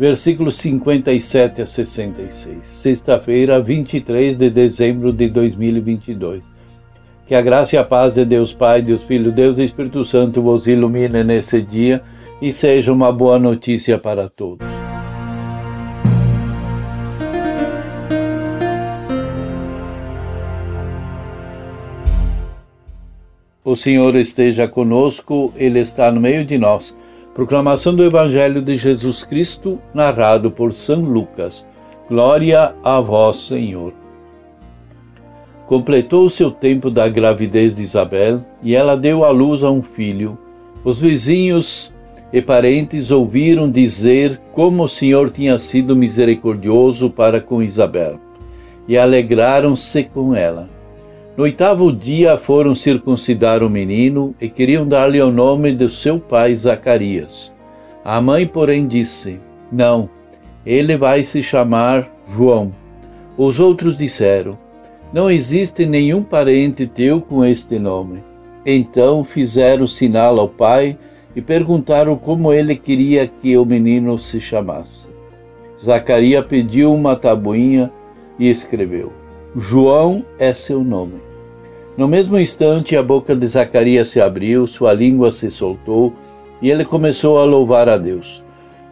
versículos 57 a 66. Sexta-feira, 23 de dezembro de 2022. Que a graça e a paz de Deus Pai, Deus Filho, Deus e Espírito Santo vos ilumine nesse dia e seja uma boa notícia para todos. O Senhor esteja conosco, Ele está no meio de nós. Proclamação do Evangelho de Jesus Cristo, narrado por São Lucas. Glória a vós, Senhor. Completou-se o tempo da gravidez de Isabel e ela deu à luz a um filho. Os vizinhos e parentes ouviram dizer como o Senhor tinha sido misericordioso para com Isabel e alegraram-se com ela. No oitavo dia foram circuncidar o menino e queriam dar-lhe o nome do seu pai Zacarias. A mãe, porém, disse: Não, ele vai se chamar João. Os outros disseram: Não existe nenhum parente teu com este nome. Então fizeram sinal ao pai e perguntaram como ele queria que o menino se chamasse. Zacarias pediu uma tabuinha e escreveu: João é seu nome. No mesmo instante, a boca de Zacarias se abriu, sua língua se soltou e ele começou a louvar a Deus.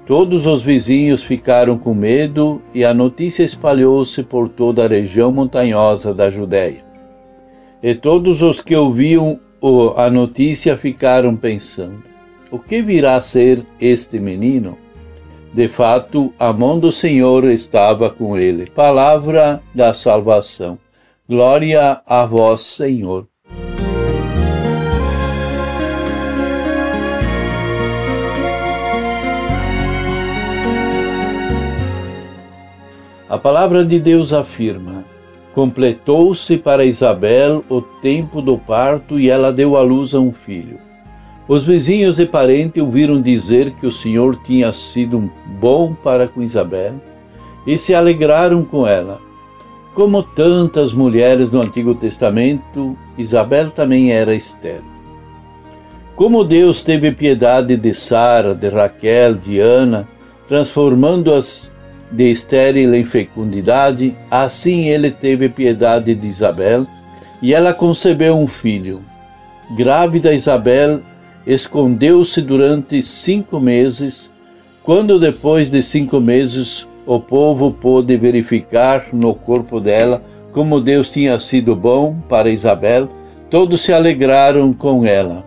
Todos os vizinhos ficaram com medo e a notícia espalhou-se por toda a região montanhosa da Judéia. E todos os que ouviam a notícia ficaram pensando: o que virá a ser este menino? De fato, a mão do Senhor estava com ele. Palavra da salvação. Glória a vós, Senhor. A palavra de Deus afirma: Completou-se para Isabel o tempo do parto e ela deu à luz a um filho. Os vizinhos e parentes ouviram dizer que o Senhor tinha sido bom para com Isabel e se alegraram com ela. Como tantas mulheres no Antigo Testamento, Isabel também era estéril. Como Deus teve piedade de Sara, de Raquel, de Ana, transformando-as de estéril em fecundidade, assim ele teve piedade de Isabel, e ela concebeu um filho. Grávida Isabel escondeu-se durante cinco meses. Quando, depois de cinco meses, o povo pôde verificar no corpo dela como Deus tinha sido bom para Isabel, todos se alegraram com ela.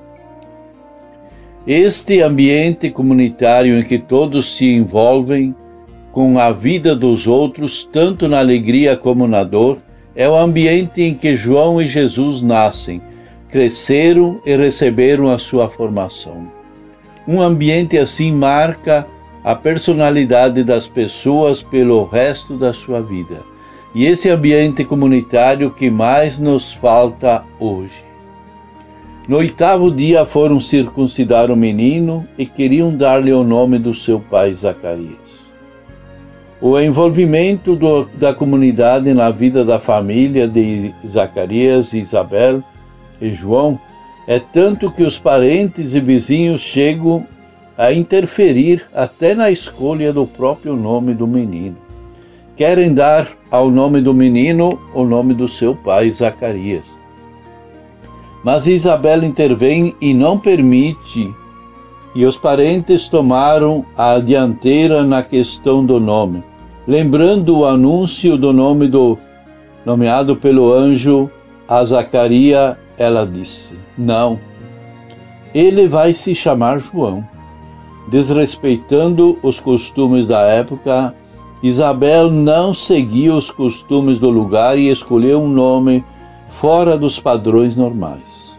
Este ambiente comunitário em que todos se envolvem com a vida dos outros, tanto na alegria como na dor, é o ambiente em que João e Jesus nascem, cresceram e receberam a sua formação. Um ambiente assim marca a personalidade das pessoas pelo resto da sua vida. E esse ambiente comunitário que mais nos falta hoje. No oitavo dia foram circuncidar o menino e queriam dar-lhe o nome do seu pai Zacarias. O envolvimento do, da comunidade na vida da família de Zacarias e Isabel e João é tanto que os parentes e vizinhos chegam a interferir até na escolha do próprio nome do menino. Querem dar ao nome do menino o nome do seu pai Zacarias. Mas Isabel intervém e não permite, e os parentes tomaram a dianteira na questão do nome, lembrando o anúncio do nome do nomeado pelo anjo a Zacarias ela disse: Não, ele vai se chamar João. Desrespeitando os costumes da época, Isabel não seguia os costumes do lugar e escolheu um nome fora dos padrões normais.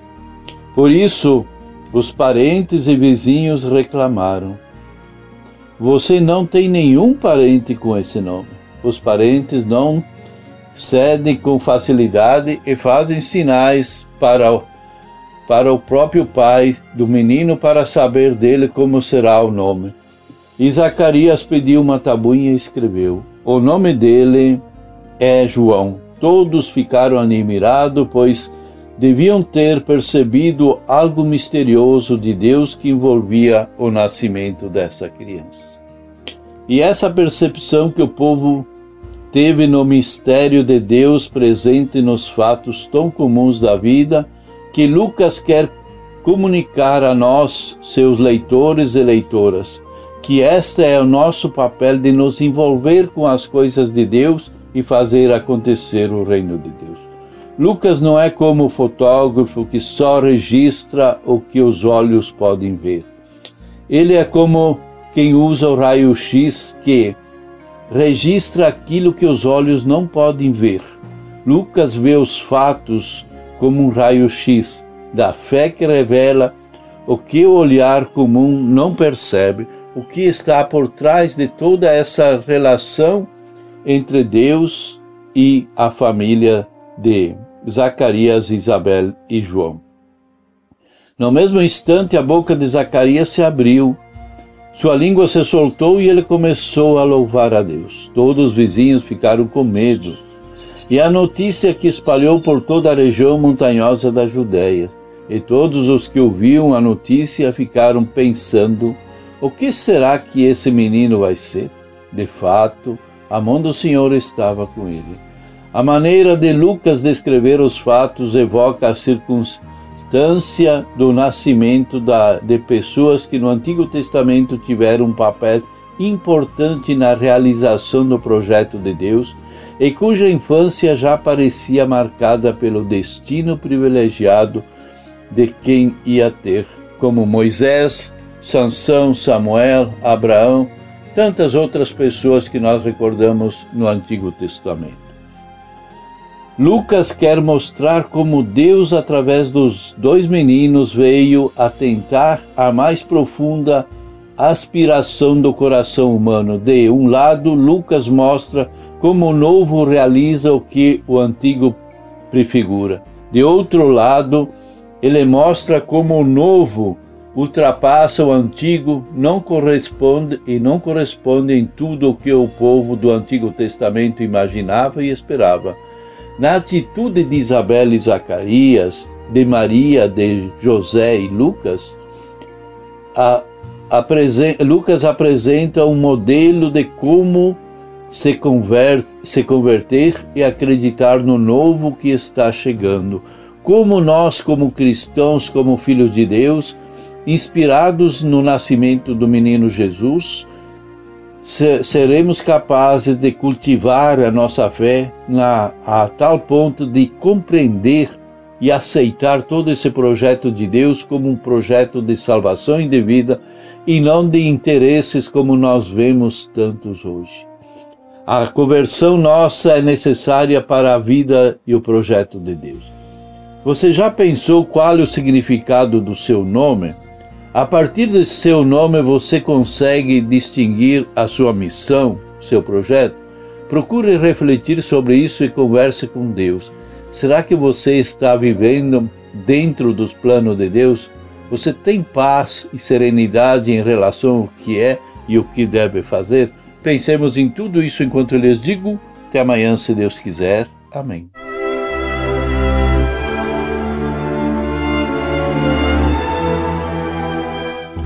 Por isso, os parentes e vizinhos reclamaram. Você não tem nenhum parente com esse nome. Os parentes não cedem com facilidade e fazem sinais para o, para o próprio pai do menino para saber dele como será o nome. E Zacarias pediu uma tabuinha e escreveu: O nome dele é João. Todos ficaram admirados, pois deviam ter percebido algo misterioso de Deus que envolvia o nascimento dessa criança. E essa percepção que o povo teve no mistério de Deus presente nos fatos tão comuns da vida, que Lucas quer comunicar a nós, seus leitores e leitoras, que este é o nosso papel de nos envolver com as coisas de Deus e fazer acontecer o reino de Deus. Lucas não é como o fotógrafo que só registra o que os olhos podem ver. Ele é como quem usa o raio-x que registra aquilo que os olhos não podem ver. Lucas vê os fatos como um raio-x da fé que revela o que o olhar comum não percebe, o que está por trás de toda essa relação entre Deus e a família de Zacarias, Isabel e João. No mesmo instante, a boca de Zacarias se abriu, sua língua se soltou e ele começou a louvar a Deus. Todos os vizinhos ficaram com medo. E a notícia que espalhou por toda a região montanhosa da Judéia. E todos os que ouviam a notícia ficaram pensando: o que será que esse menino vai ser? De fato, a mão do Senhor estava com ele. A maneira de Lucas descrever os fatos evoca a circunstância do nascimento da, de pessoas que no Antigo Testamento tiveram um papel importante na realização do projeto de Deus e cuja infância já parecia marcada pelo destino privilegiado de quem ia ter, como Moisés, Sansão, Samuel, Abraão, tantas outras pessoas que nós recordamos no Antigo Testamento. Lucas quer mostrar como Deus, através dos dois meninos, veio atentar à mais profunda aspiração do coração humano. De um lado, Lucas mostra como o novo realiza o que o antigo prefigura. De outro lado, ele mostra como o novo ultrapassa o antigo, não corresponde e não corresponde em tudo o que o povo do Antigo Testamento imaginava e esperava na atitude de Isabel e Zacarias, de Maria, de José e Lucas, a, Lucas apresenta um modelo de como se, converte, se converter e acreditar no novo que está chegando. Como nós, como cristãos, como filhos de Deus, inspirados no nascimento do menino Jesus, seremos capazes de cultivar a nossa fé na, a tal ponto de compreender e aceitar todo esse projeto de Deus como um projeto de salvação e de vida e não de interesses como nós vemos tantos hoje. A conversão nossa é necessária para a vida e o projeto de Deus. Você já pensou qual é o significado do seu nome? A partir de seu nome você consegue distinguir a sua missão, seu projeto? Procure refletir sobre isso e converse com Deus. Será que você está vivendo dentro dos planos de Deus? Você tem paz e serenidade em relação ao que é e o que deve fazer? Pensemos em tudo isso enquanto eu lhes digo. Até amanhã, se Deus quiser. Amém.